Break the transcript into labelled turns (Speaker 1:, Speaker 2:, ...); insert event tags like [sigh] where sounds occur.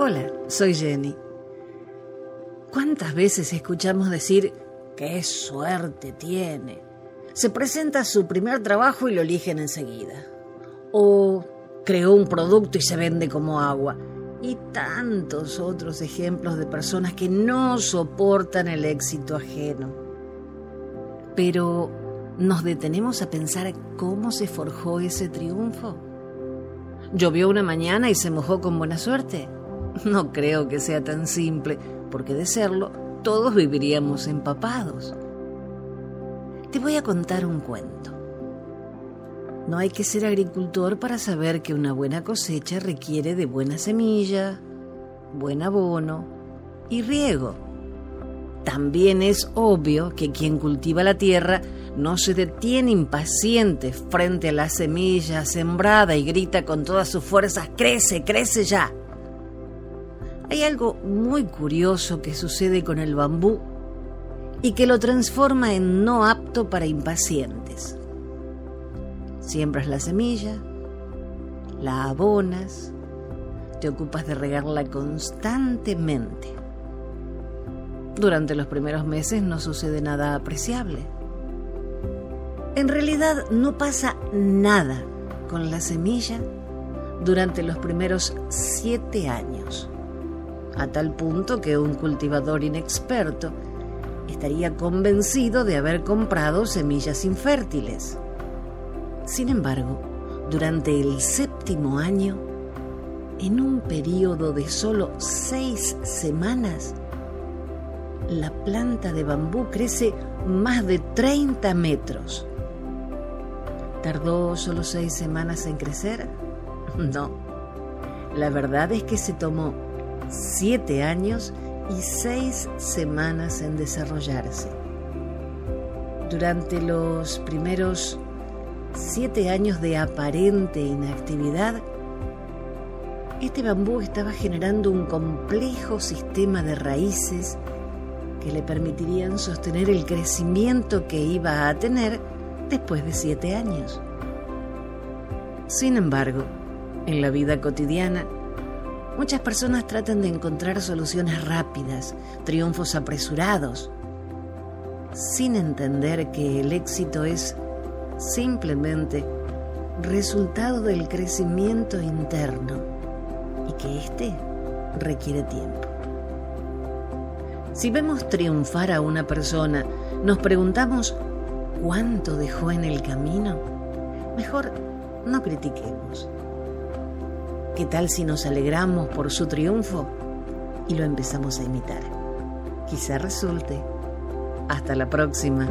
Speaker 1: Hola, soy Jenny. ¿Cuántas veces escuchamos decir, qué suerte tiene? Se presenta su primer trabajo y lo eligen enseguida. O creó un producto y se vende como agua. Y tantos otros ejemplos de personas que no soportan el éxito ajeno. Pero, ¿nos detenemos a pensar cómo se forjó ese triunfo? ¿Llovió una mañana y se mojó con buena suerte? [laughs] No creo que sea tan simple, porque de serlo, todos viviríamos empapados. Te voy a contar un cuento. No hay que ser agricultor para saber que una buena cosecha requiere de buena semilla, buen abono y riego. También es obvio que quien cultiva la tierra no se detiene impaciente frente a la semilla sembrada y grita con todas sus fuerzas, crece, crece ya. Hay algo muy curioso que sucede con el bambú y que lo transforma en no apto para impacientes. Siembras la semilla, la abonas, te ocupas de regarla constantemente. Durante los primeros meses no sucede nada apreciable. En realidad no pasa nada con la semilla durante los primeros siete años a tal punto que un cultivador inexperto estaría convencido de haber comprado semillas infértiles. Sin embargo, durante el séptimo año, en un periodo de solo seis semanas, la planta de bambú crece más de 30 metros. ¿Tardó solo seis semanas en crecer? [laughs] No. La verdad es que se tomó siete años y seis semanas en desarrollarse. Durante los primeros siete años de aparente inactividad, este bambú estaba generando un complejo sistema de raíces que le permitirían sostener el crecimiento que iba a tener después de siete años. Sin embargo, en la vida cotidiana, Muchas personas tratan de encontrar soluciones rápidas, triunfos apresurados, sin entender que el éxito es simplemente resultado del crecimiento interno y que éste requiere tiempo. Si vemos triunfar a una persona, nos preguntamos cuánto dejó en el camino. Mejor no critiquemos. ¿Qué tal si nos alegramos por su triunfo y lo empezamos a imitar? Quizá resulte. Hasta la próxima.